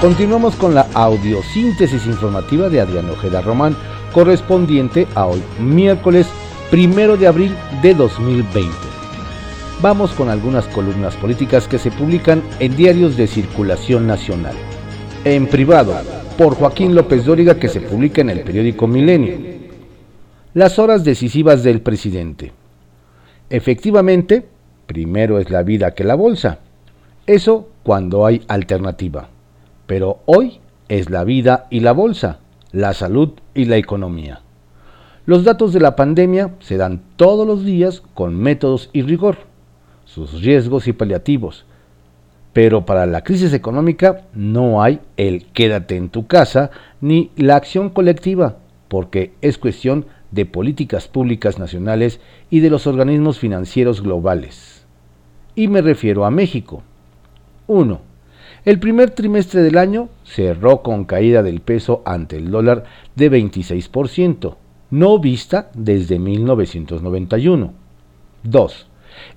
Continuamos con la audiosíntesis informativa de Adrián Ojeda Román, correspondiente a hoy, miércoles primero de abril de 2020. Vamos con algunas columnas políticas que se publican en diarios de circulación nacional. En privado, por Joaquín López Dóriga, que se publica en el periódico Milenio. Las horas decisivas del presidente. Efectivamente, primero es la vida que la bolsa. Eso cuando hay alternativa. Pero hoy es la vida y la bolsa, la salud y la economía. Los datos de la pandemia se dan todos los días con métodos y rigor, sus riesgos y paliativos. Pero para la crisis económica no hay el quédate en tu casa ni la acción colectiva, porque es cuestión de políticas públicas nacionales y de los organismos financieros globales. Y me refiero a México. 1. El primer trimestre del año cerró con caída del peso ante el dólar de 26%, no vista desde 1991. 2.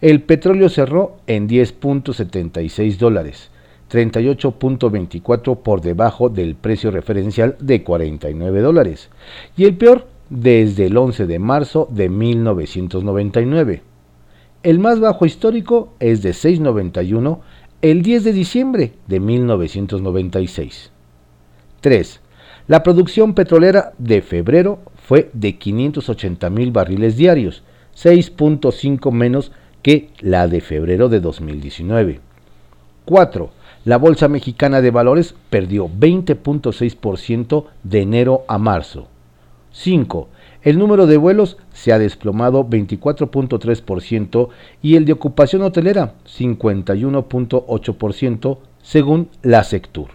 El petróleo cerró en 10.76 dólares, 38.24 por debajo del precio referencial de 49 dólares, y el peor desde el 11 de marzo de 1999. El más bajo histórico es de 6.91 el 10 de diciembre de 1996. 3. La producción petrolera de febrero fue de 580 mil barriles diarios, 6.5 menos que la de febrero de 2019. 4. La Bolsa Mexicana de Valores perdió 20.6% de enero a marzo. 5. El número de vuelos se ha desplomado 24.3% y el de ocupación hotelera 51.8% según la Sectur.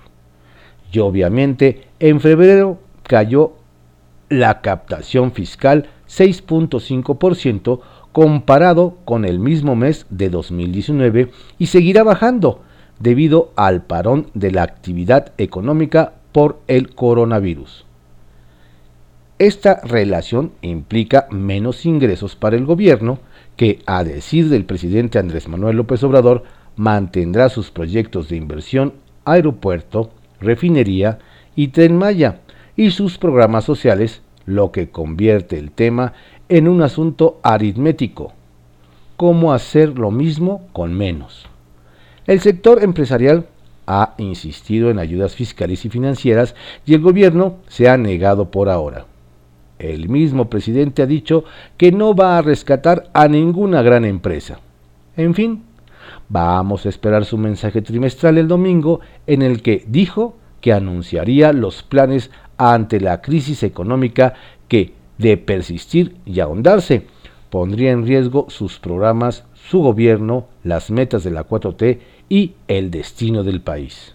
Y obviamente en febrero cayó la captación fiscal 6.5% comparado con el mismo mes de 2019 y seguirá bajando debido al parón de la actividad económica por el coronavirus. Esta relación implica menos ingresos para el gobierno que, a decir del presidente Andrés Manuel López Obrador, mantendrá sus proyectos de inversión, aeropuerto, refinería y tren Maya y sus programas sociales, lo que convierte el tema en un asunto aritmético. ¿Cómo hacer lo mismo con menos? El sector empresarial ha insistido en ayudas fiscales y financieras y el gobierno se ha negado por ahora. El mismo presidente ha dicho que no va a rescatar a ninguna gran empresa. En fin, vamos a esperar su mensaje trimestral el domingo en el que dijo que anunciaría los planes ante la crisis económica que, de persistir y ahondarse, pondría en riesgo sus programas, su gobierno, las metas de la 4T y el destino del país.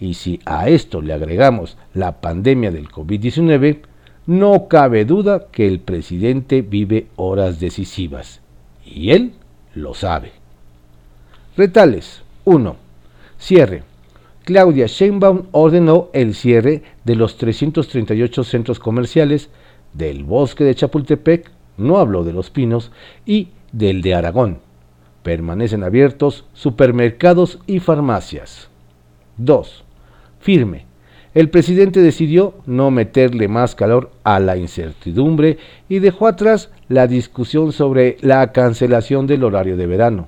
Y si a esto le agregamos la pandemia del COVID-19, no cabe duda que el presidente vive horas decisivas y él lo sabe. Retales 1. Cierre. Claudia Sheinbaum ordenó el cierre de los 338 centros comerciales del bosque de Chapultepec, no habló de los pinos, y del de Aragón. Permanecen abiertos supermercados y farmacias. 2. Firme el presidente decidió no meterle más calor a la incertidumbre y dejó atrás la discusión sobre la cancelación del horario de verano.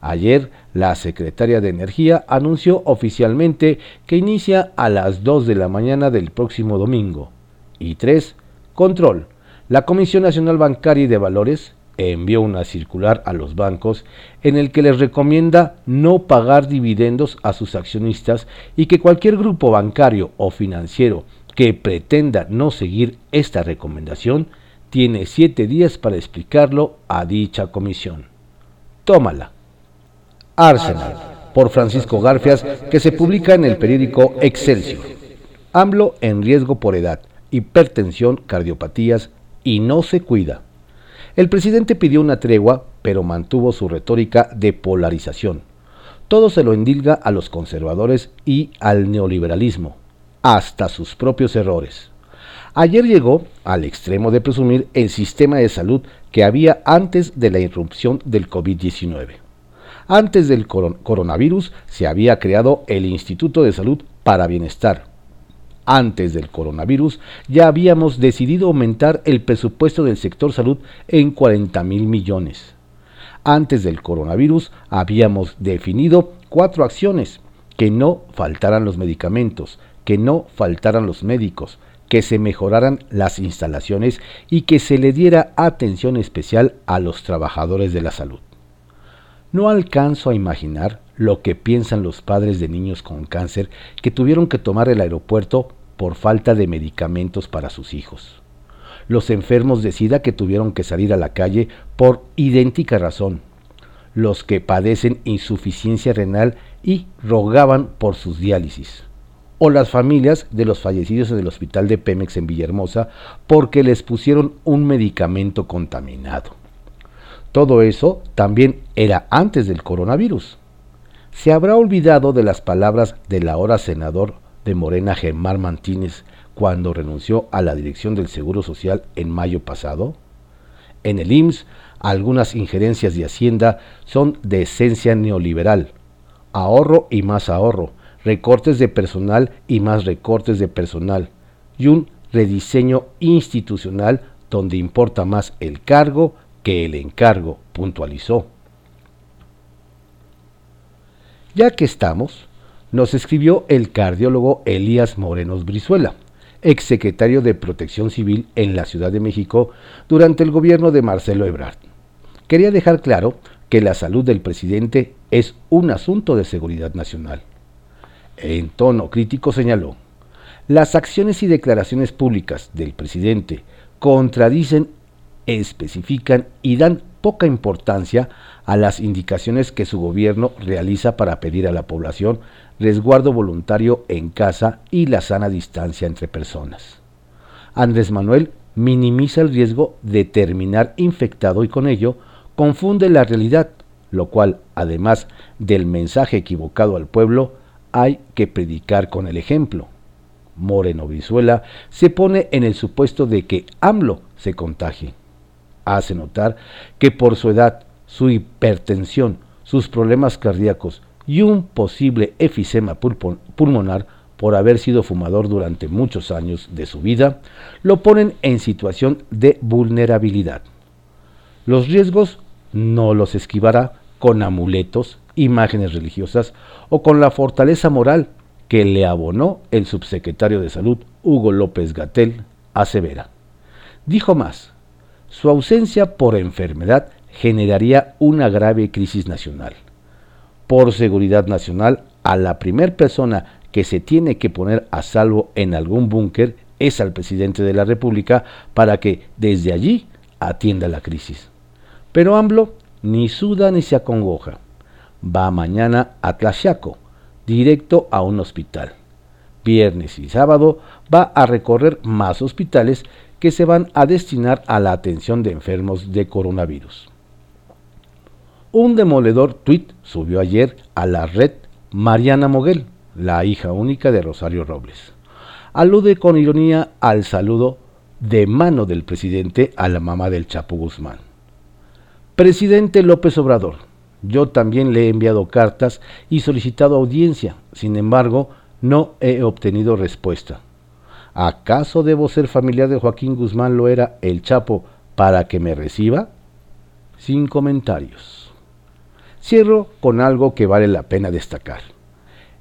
Ayer, la secretaria de Energía anunció oficialmente que inicia a las 2 de la mañana del próximo domingo. Y 3. Control. La Comisión Nacional Bancaria y de Valores envió una circular a los bancos en el que les recomienda no pagar dividendos a sus accionistas y que cualquier grupo bancario o financiero que pretenda no seguir esta recomendación tiene siete días para explicarlo a dicha comisión. Tómala. Arsenal, por Francisco Garfias, que se publica en el periódico Excelsior. AMLO en riesgo por edad, hipertensión, cardiopatías y no se cuida. El presidente pidió una tregua, pero mantuvo su retórica de polarización. Todo se lo endilga a los conservadores y al neoliberalismo, hasta sus propios errores. Ayer llegó al extremo de presumir el sistema de salud que había antes de la irrupción del COVID-19. Antes del coronavirus se había creado el Instituto de Salud para bienestar. Antes del coronavirus ya habíamos decidido aumentar el presupuesto del sector salud en 40 mil millones. Antes del coronavirus habíamos definido cuatro acciones, que no faltaran los medicamentos, que no faltaran los médicos, que se mejoraran las instalaciones y que se le diera atención especial a los trabajadores de la salud. No alcanzo a imaginar lo que piensan los padres de niños con cáncer que tuvieron que tomar el aeropuerto por falta de medicamentos para sus hijos. Los enfermos de SIDA que tuvieron que salir a la calle por idéntica razón. Los que padecen insuficiencia renal y rogaban por sus diálisis o las familias de los fallecidos en el hospital de Pemex en Villahermosa porque les pusieron un medicamento contaminado. Todo eso también era antes del coronavirus. ¿Se habrá olvidado de las palabras del ahora senador de Morena Germán Martínez cuando renunció a la dirección del Seguro Social en mayo pasado? En el IMSS, algunas injerencias de Hacienda son de esencia neoliberal. Ahorro y más ahorro recortes de personal y más recortes de personal, y un rediseño institucional donde importa más el cargo que el encargo, puntualizó. Ya que estamos, nos escribió el cardiólogo Elías Morenos Brizuela, exsecretario de Protección Civil en la Ciudad de México durante el gobierno de Marcelo Ebrard. Quería dejar claro que la salud del presidente es un asunto de seguridad nacional en tono crítico señaló, las acciones y declaraciones públicas del presidente contradicen, especifican y dan poca importancia a las indicaciones que su gobierno realiza para pedir a la población resguardo voluntario en casa y la sana distancia entre personas. Andrés Manuel minimiza el riesgo de terminar infectado y con ello confunde la realidad, lo cual, además del mensaje equivocado al pueblo, hay que predicar con el ejemplo. Moreno Brizuela se pone en el supuesto de que AMLO se contagie. Hace notar que por su edad, su hipertensión, sus problemas cardíacos y un posible efisema pulmonar por haber sido fumador durante muchos años de su vida, lo ponen en situación de vulnerabilidad. Los riesgos no los esquivará con amuletos imágenes religiosas o con la fortaleza moral que le abonó el subsecretario de Salud Hugo López Gatel asevera. Dijo más, su ausencia por enfermedad generaría una grave crisis nacional. Por seguridad nacional, a la primer persona que se tiene que poner a salvo en algún búnker es al presidente de la República para que desde allí atienda la crisis. Pero AMLO ni suda ni se acongoja va mañana a Tlaxiaco, directo a un hospital. Viernes y sábado va a recorrer más hospitales que se van a destinar a la atención de enfermos de coronavirus. Un demoledor tuit subió ayer a la red Mariana Moguel, la hija única de Rosario Robles. Alude con ironía al saludo de mano del presidente a la mamá del Chapo Guzmán. Presidente López Obrador, yo también le he enviado cartas y solicitado audiencia, sin embargo, no he obtenido respuesta. ¿Acaso debo ser familiar de Joaquín Guzmán Loera el Chapo para que me reciba? Sin comentarios. Cierro con algo que vale la pena destacar.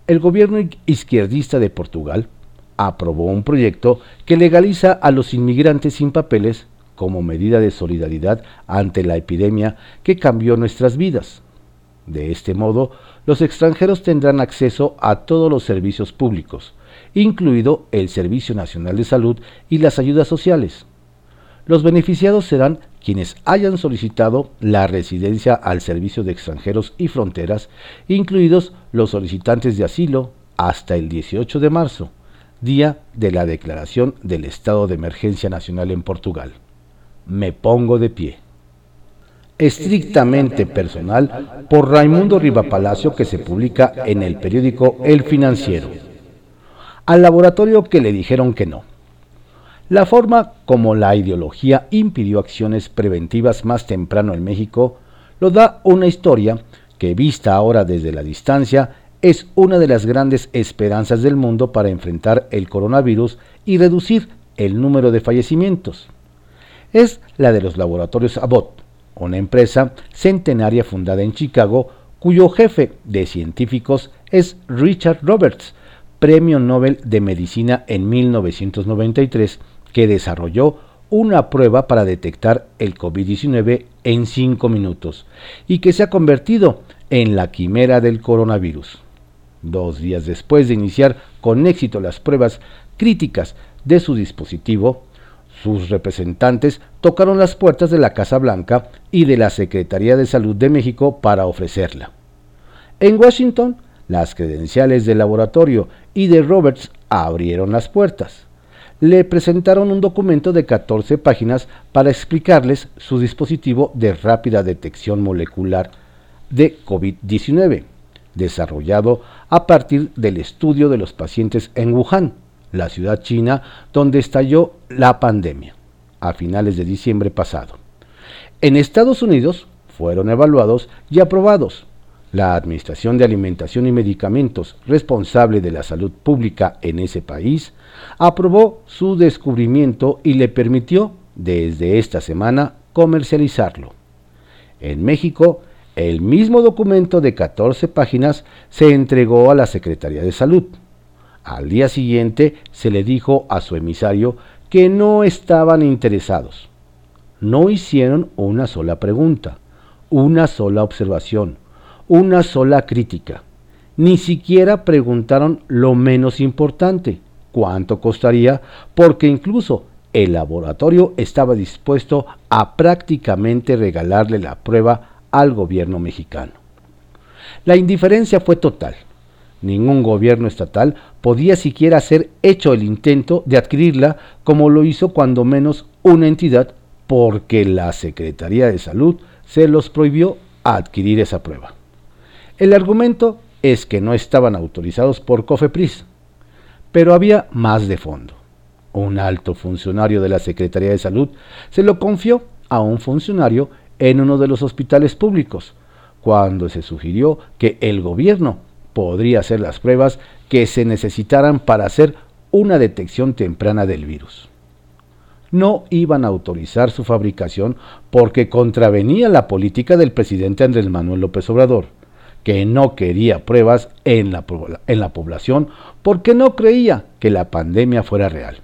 El gobierno izquierdista de Portugal aprobó un proyecto que legaliza a los inmigrantes sin papeles como medida de solidaridad ante la epidemia que cambió nuestras vidas. De este modo, los extranjeros tendrán acceso a todos los servicios públicos, incluido el Servicio Nacional de Salud y las ayudas sociales. Los beneficiados serán quienes hayan solicitado la residencia al Servicio de Extranjeros y Fronteras, incluidos los solicitantes de asilo, hasta el 18 de marzo, día de la declaración del estado de emergencia nacional en Portugal. Me pongo de pie estrictamente personal por Raimundo Palacio que se publica en el periódico El Financiero. Al laboratorio que le dijeron que no. La forma como la ideología impidió acciones preventivas más temprano en México lo da una historia que vista ahora desde la distancia es una de las grandes esperanzas del mundo para enfrentar el coronavirus y reducir el número de fallecimientos. Es la de los laboratorios Abbott, una empresa centenaria fundada en Chicago cuyo jefe de científicos es Richard Roberts, Premio Nobel de Medicina en 1993, que desarrolló una prueba para detectar el COVID-19 en cinco minutos y que se ha convertido en la quimera del coronavirus. Dos días después de iniciar con éxito las pruebas críticas de su dispositivo, sus representantes tocaron las puertas de la Casa Blanca y de la Secretaría de Salud de México para ofrecerla. En Washington, las credenciales del laboratorio y de Roberts abrieron las puertas. Le presentaron un documento de 14 páginas para explicarles su dispositivo de rápida detección molecular de COVID-19, desarrollado a partir del estudio de los pacientes en Wuhan, la ciudad china donde estalló la pandemia, a finales de diciembre pasado. En Estados Unidos fueron evaluados y aprobados. La Administración de Alimentación y Medicamentos, responsable de la salud pública en ese país, aprobó su descubrimiento y le permitió, desde esta semana, comercializarlo. En México, el mismo documento de 14 páginas se entregó a la Secretaría de Salud. Al día siguiente se le dijo a su emisario que no estaban interesados. No hicieron una sola pregunta, una sola observación, una sola crítica. Ni siquiera preguntaron lo menos importante, cuánto costaría, porque incluso el laboratorio estaba dispuesto a prácticamente regalarle la prueba al gobierno mexicano. La indiferencia fue total. Ningún gobierno estatal podía siquiera hacer hecho el intento de adquirirla como lo hizo cuando menos una entidad porque la Secretaría de Salud se los prohibió adquirir esa prueba. El argumento es que no estaban autorizados por COFEPRIS, pero había más de fondo. Un alto funcionario de la Secretaría de Salud se lo confió a un funcionario en uno de los hospitales públicos, cuando se sugirió que el gobierno podría hacer las pruebas que se necesitaran para hacer una detección temprana del virus. No iban a autorizar su fabricación porque contravenía la política del presidente Andrés Manuel López Obrador, que no quería pruebas en la, en la población porque no creía que la pandemia fuera real.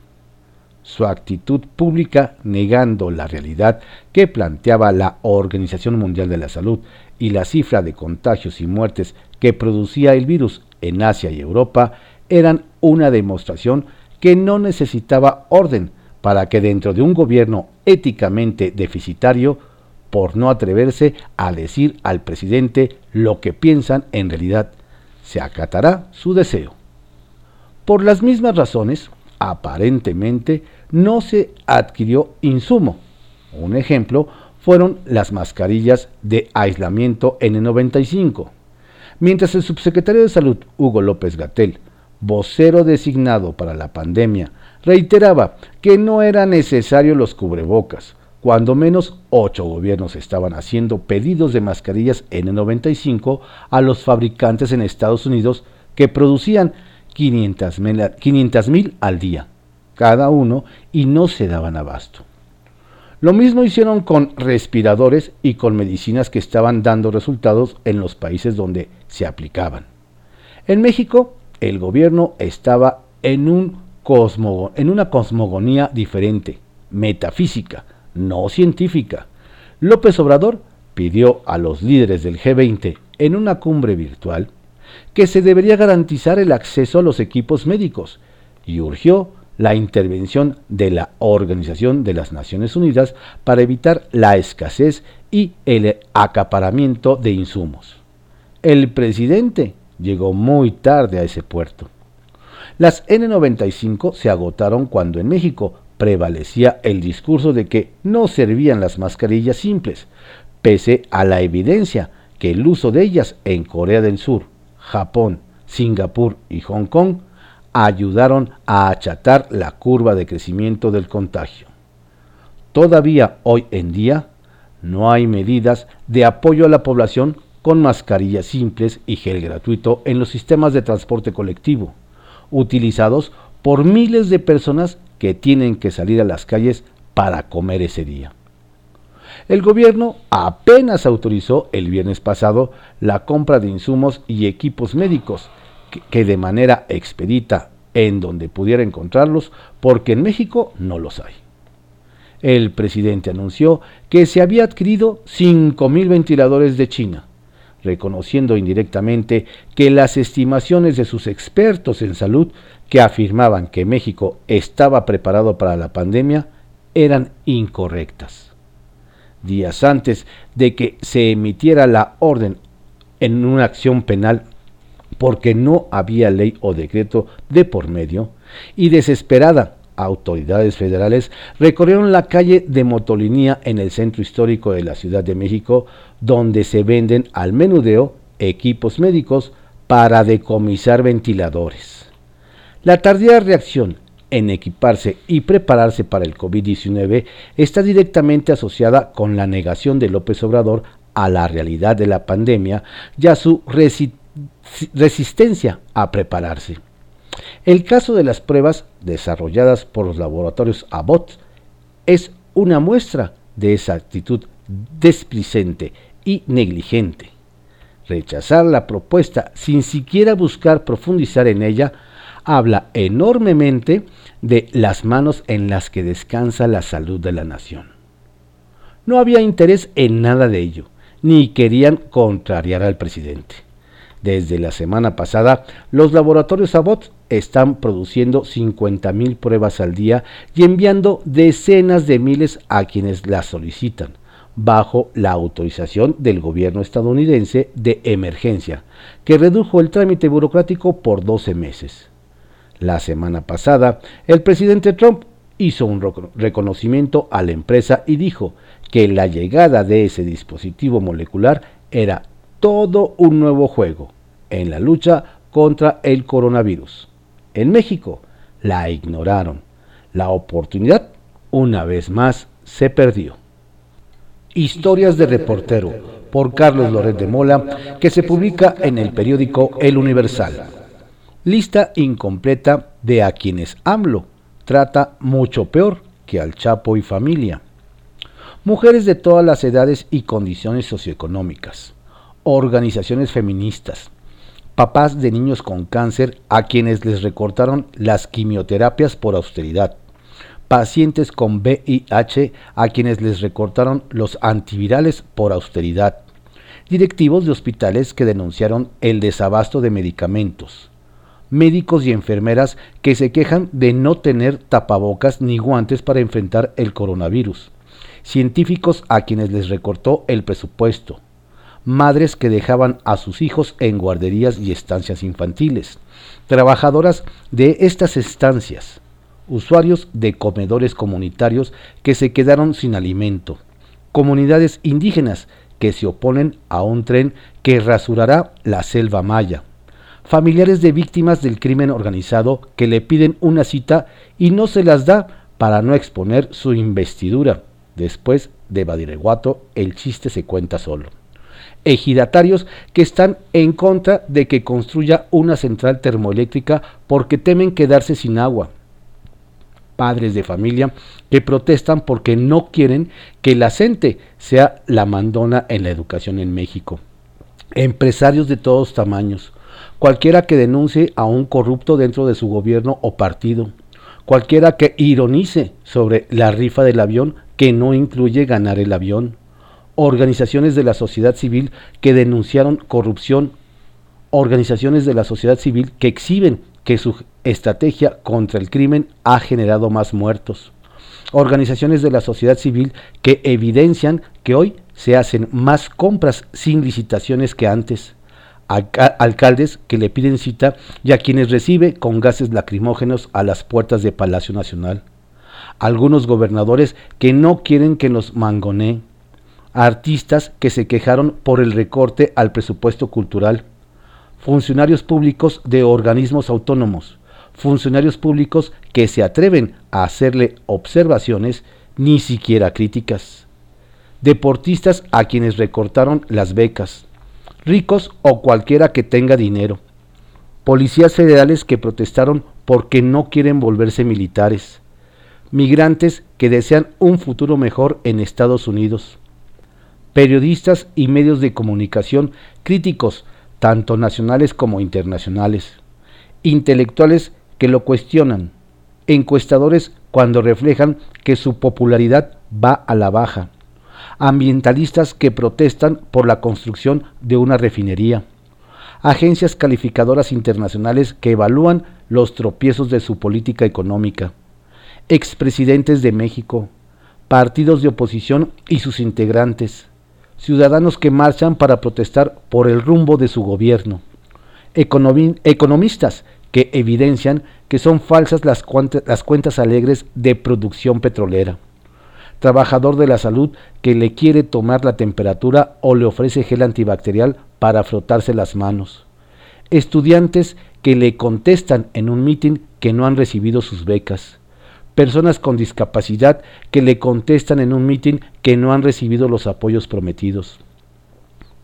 Su actitud pública negando la realidad que planteaba la Organización Mundial de la Salud y la cifra de contagios y muertes que producía el virus en Asia y Europa eran una demostración que no necesitaba orden para que dentro de un gobierno éticamente deficitario, por no atreverse a decir al presidente lo que piensan en realidad, se acatará su deseo. Por las mismas razones, aparentemente no se adquirió insumo. Un ejemplo fueron las mascarillas de aislamiento N95. Mientras el subsecretario de Salud, Hugo López Gatel, vocero designado para la pandemia, reiteraba que no era necesario los cubrebocas, cuando menos ocho gobiernos estaban haciendo pedidos de mascarillas N95 a los fabricantes en Estados Unidos que producían 500 mil al día, cada uno, y no se daban abasto. Lo mismo hicieron con respiradores y con medicinas que estaban dando resultados en los países donde se aplicaban. En México, el gobierno estaba en, un en una cosmogonía diferente, metafísica, no científica. López Obrador pidió a los líderes del G20 en una cumbre virtual que se debería garantizar el acceso a los equipos médicos y urgió la intervención de la Organización de las Naciones Unidas para evitar la escasez y el acaparamiento de insumos. El presidente llegó muy tarde a ese puerto. Las N95 se agotaron cuando en México prevalecía el discurso de que no servían las mascarillas simples, pese a la evidencia que el uso de ellas en Corea del Sur, Japón, Singapur y Hong Kong ayudaron a achatar la curva de crecimiento del contagio. Todavía hoy en día no hay medidas de apoyo a la población con mascarillas simples y gel gratuito en los sistemas de transporte colectivo, utilizados por miles de personas que tienen que salir a las calles para comer ese día. El gobierno apenas autorizó el viernes pasado la compra de insumos y equipos médicos, que, de manera expedita en donde pudiera encontrarlos, porque en México no los hay. El presidente anunció que se había adquirido 5.000 ventiladores de China, reconociendo indirectamente que las estimaciones de sus expertos en salud que afirmaban que México estaba preparado para la pandemia eran incorrectas. Días antes de que se emitiera la orden en una acción penal porque no había ley o decreto de por medio, y desesperada, autoridades federales recorrieron la calle de Motolinía en el centro histórico de la Ciudad de México, donde se venden al menudeo equipos médicos para decomisar ventiladores. La tardía reacción en equiparse y prepararse para el COVID-19 está directamente asociada con la negación de López Obrador a la realidad de la pandemia y a su resistencia a prepararse. El caso de las pruebas desarrolladas por los laboratorios Abbott es una muestra de esa actitud desplicente y negligente. Rechazar la propuesta sin siquiera buscar profundizar en ella habla enormemente de las manos en las que descansa la salud de la nación. No había interés en nada de ello, ni querían contrariar al presidente. Desde la semana pasada, los laboratorios Abbott están produciendo 50.000 pruebas al día y enviando decenas de miles a quienes las solicitan, bajo la autorización del gobierno estadounidense de emergencia, que redujo el trámite burocrático por 12 meses. La semana pasada, el presidente Trump hizo un reconocimiento a la empresa y dijo que la llegada de ese dispositivo molecular era todo un nuevo juego en la lucha contra el coronavirus. En México la ignoraron. La oportunidad, una vez más, se perdió. Historias de reportero por Carlos Loret de Mola, que se publica en el periódico El Universal. Lista incompleta de a quienes AMLO trata mucho peor que al Chapo y familia. Mujeres de todas las edades y condiciones socioeconómicas. Organizaciones feministas. Papás de niños con cáncer a quienes les recortaron las quimioterapias por austeridad. Pacientes con VIH a quienes les recortaron los antivirales por austeridad. Directivos de hospitales que denunciaron el desabasto de medicamentos. Médicos y enfermeras que se quejan de no tener tapabocas ni guantes para enfrentar el coronavirus, científicos a quienes les recortó el presupuesto, madres que dejaban a sus hijos en guarderías y estancias infantiles, trabajadoras de estas estancias, usuarios de comedores comunitarios que se quedaron sin alimento, comunidades indígenas que se oponen a un tren que rasurará la selva maya, familiares de víctimas del crimen organizado que le piden una cita y no se las da para no exponer su investidura. Después de Badireguato, el chiste se cuenta solo. Ejidatarios que están en contra de que construya una central termoeléctrica porque temen quedarse sin agua. Padres de familia que protestan porque no quieren que la CENTE sea la mandona en la educación en México. Empresarios de todos tamaños, cualquiera que denuncie a un corrupto dentro de su gobierno o partido, cualquiera que ironice sobre la rifa del avión que no incluye ganar el avión, organizaciones de la sociedad civil que denunciaron corrupción, organizaciones de la sociedad civil que exhiben que su estrategia contra el crimen ha generado más muertos, organizaciones de la sociedad civil que evidencian que hoy se hacen más compras sin licitaciones que antes, alcaldes que le piden cita y a quienes recibe con gases lacrimógenos a las puertas de Palacio Nacional. Algunos gobernadores que no quieren que los mangonee. Artistas que se quejaron por el recorte al presupuesto cultural. Funcionarios públicos de organismos autónomos. Funcionarios públicos que se atreven a hacerle observaciones, ni siquiera críticas. Deportistas a quienes recortaron las becas ricos o cualquiera que tenga dinero. Policías federales que protestaron porque no quieren volverse militares. Migrantes que desean un futuro mejor en Estados Unidos. Periodistas y medios de comunicación críticos, tanto nacionales como internacionales. Intelectuales que lo cuestionan. Encuestadores cuando reflejan que su popularidad va a la baja ambientalistas que protestan por la construcción de una refinería, agencias calificadoras internacionales que evalúan los tropiezos de su política económica, expresidentes de México, partidos de oposición y sus integrantes, ciudadanos que marchan para protestar por el rumbo de su gobierno, economistas que evidencian que son falsas las, las cuentas alegres de producción petrolera trabajador de la salud que le quiere tomar la temperatura o le ofrece gel antibacterial para frotarse las manos. Estudiantes que le contestan en un mitin que no han recibido sus becas. Personas con discapacidad que le contestan en un mitin que no han recibido los apoyos prometidos.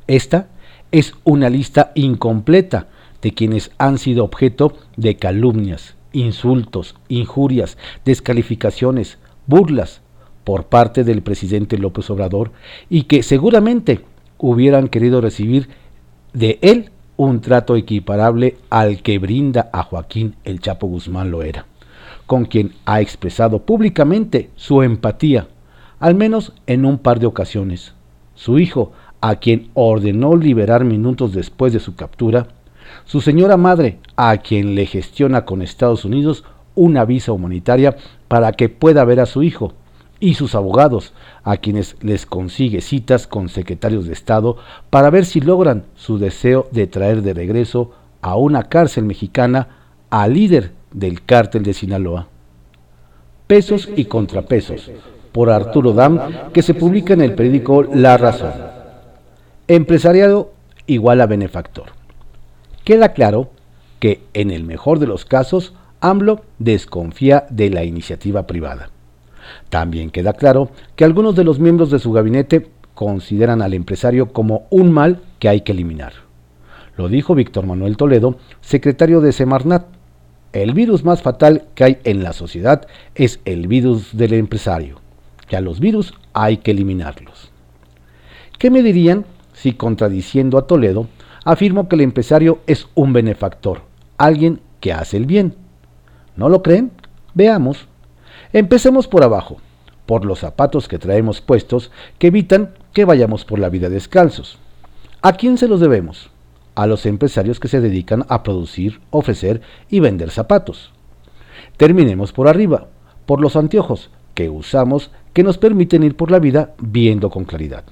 Esta es una lista incompleta de quienes han sido objeto de calumnias, insultos, injurias, descalificaciones, burlas, por parte del presidente López Obrador y que seguramente hubieran querido recibir de él un trato equiparable al que brinda a Joaquín el Chapo Guzmán lo era, con quien ha expresado públicamente su empatía, al menos en un par de ocasiones. Su hijo, a quien ordenó liberar minutos después de su captura, su señora madre, a quien le gestiona con Estados Unidos una visa humanitaria para que pueda ver a su hijo, y sus abogados, a quienes les consigue citas con secretarios de Estado para ver si logran su deseo de traer de regreso a una cárcel mexicana al líder del cártel de Sinaloa. Pesos y contrapesos, por Arturo Dam, que se publica en el periódico La Razón. Empresariado igual a benefactor. Queda claro que, en el mejor de los casos, AMLO desconfía de la iniciativa privada también queda claro que algunos de los miembros de su gabinete consideran al empresario como un mal que hay que eliminar. Lo dijo Víctor Manuel Toledo, secretario de Semarnat. El virus más fatal que hay en la sociedad es el virus del empresario. Que a los virus hay que eliminarlos. ¿Qué me dirían si contradiciendo a Toledo afirmo que el empresario es un benefactor, alguien que hace el bien? ¿No lo creen? Veamos. Empecemos por abajo, por los zapatos que traemos puestos que evitan que vayamos por la vida descalzos. ¿A quién se los debemos? A los empresarios que se dedican a producir, ofrecer y vender zapatos. Terminemos por arriba, por los anteojos que usamos que nos permiten ir por la vida viendo con claridad.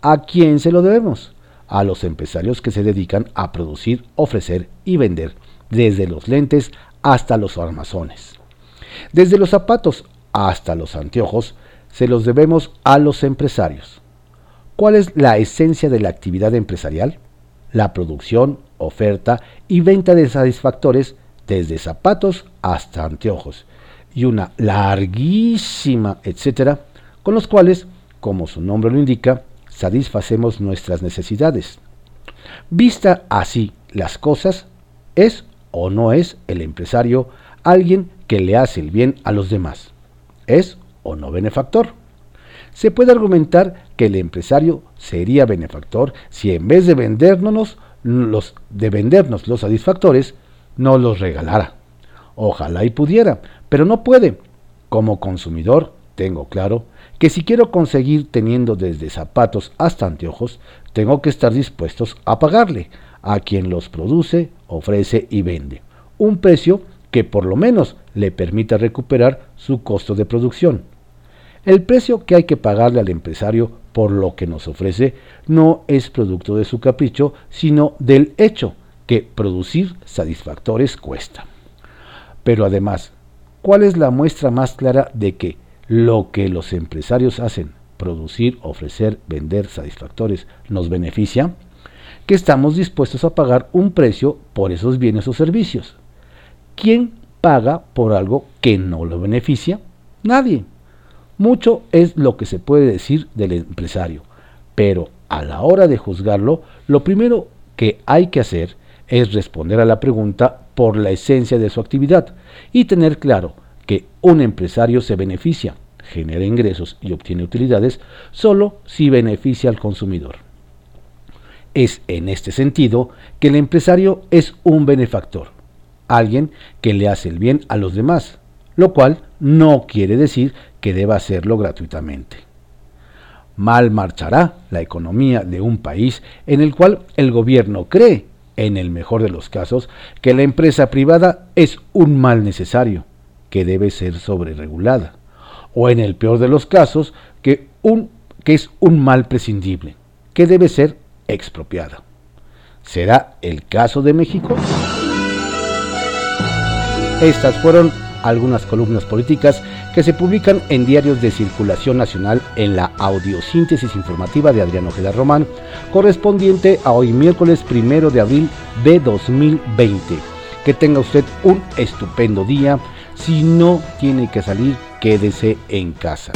¿A quién se lo debemos? A los empresarios que se dedican a producir, ofrecer y vender, desde los lentes hasta los armazones. Desde los zapatos hasta los anteojos, se los debemos a los empresarios. ¿Cuál es la esencia de la actividad empresarial? La producción, oferta y venta de satisfactores desde zapatos hasta anteojos y una larguísima etcétera con los cuales, como su nombre lo indica, satisfacemos nuestras necesidades. Vista así las cosas, ¿es o no es el empresario alguien que le hace el bien a los demás. ¿Es o no benefactor? Se puede argumentar que el empresario sería benefactor si en vez de vendernos los, de vendernos los satisfactores, no los regalara. Ojalá y pudiera, pero no puede. Como consumidor, tengo claro que si quiero conseguir teniendo desde zapatos hasta anteojos, tengo que estar dispuestos a pagarle a quien los produce, ofrece y vende un precio que por lo menos le permita recuperar su costo de producción. El precio que hay que pagarle al empresario por lo que nos ofrece no es producto de su capricho, sino del hecho que producir satisfactores cuesta. Pero además, ¿cuál es la muestra más clara de que lo que los empresarios hacen, producir, ofrecer, vender satisfactores, nos beneficia? Que estamos dispuestos a pagar un precio por esos bienes o servicios. ¿Quién paga por algo que no lo beneficia? Nadie. Mucho es lo que se puede decir del empresario, pero a la hora de juzgarlo, lo primero que hay que hacer es responder a la pregunta por la esencia de su actividad y tener claro que un empresario se beneficia, genera ingresos y obtiene utilidades solo si beneficia al consumidor. Es en este sentido que el empresario es un benefactor, alguien que le hace el bien a los demás, lo cual no quiere decir que deba hacerlo gratuitamente. Mal marchará la economía de un país en el cual el gobierno cree, en el mejor de los casos, que la empresa privada es un mal necesario, que debe ser sobreregulada, o en el peor de los casos, que, un, que es un mal prescindible, que debe ser expropiada. ¿Será el caso de México? Estas fueron algunas columnas políticas que se publican en diarios de circulación nacional en la audiosíntesis informativa de Adriano Ojeda Román, correspondiente a hoy miércoles primero de abril de 2020. Que tenga usted un estupendo día. Si no tiene que salir, quédese en casa.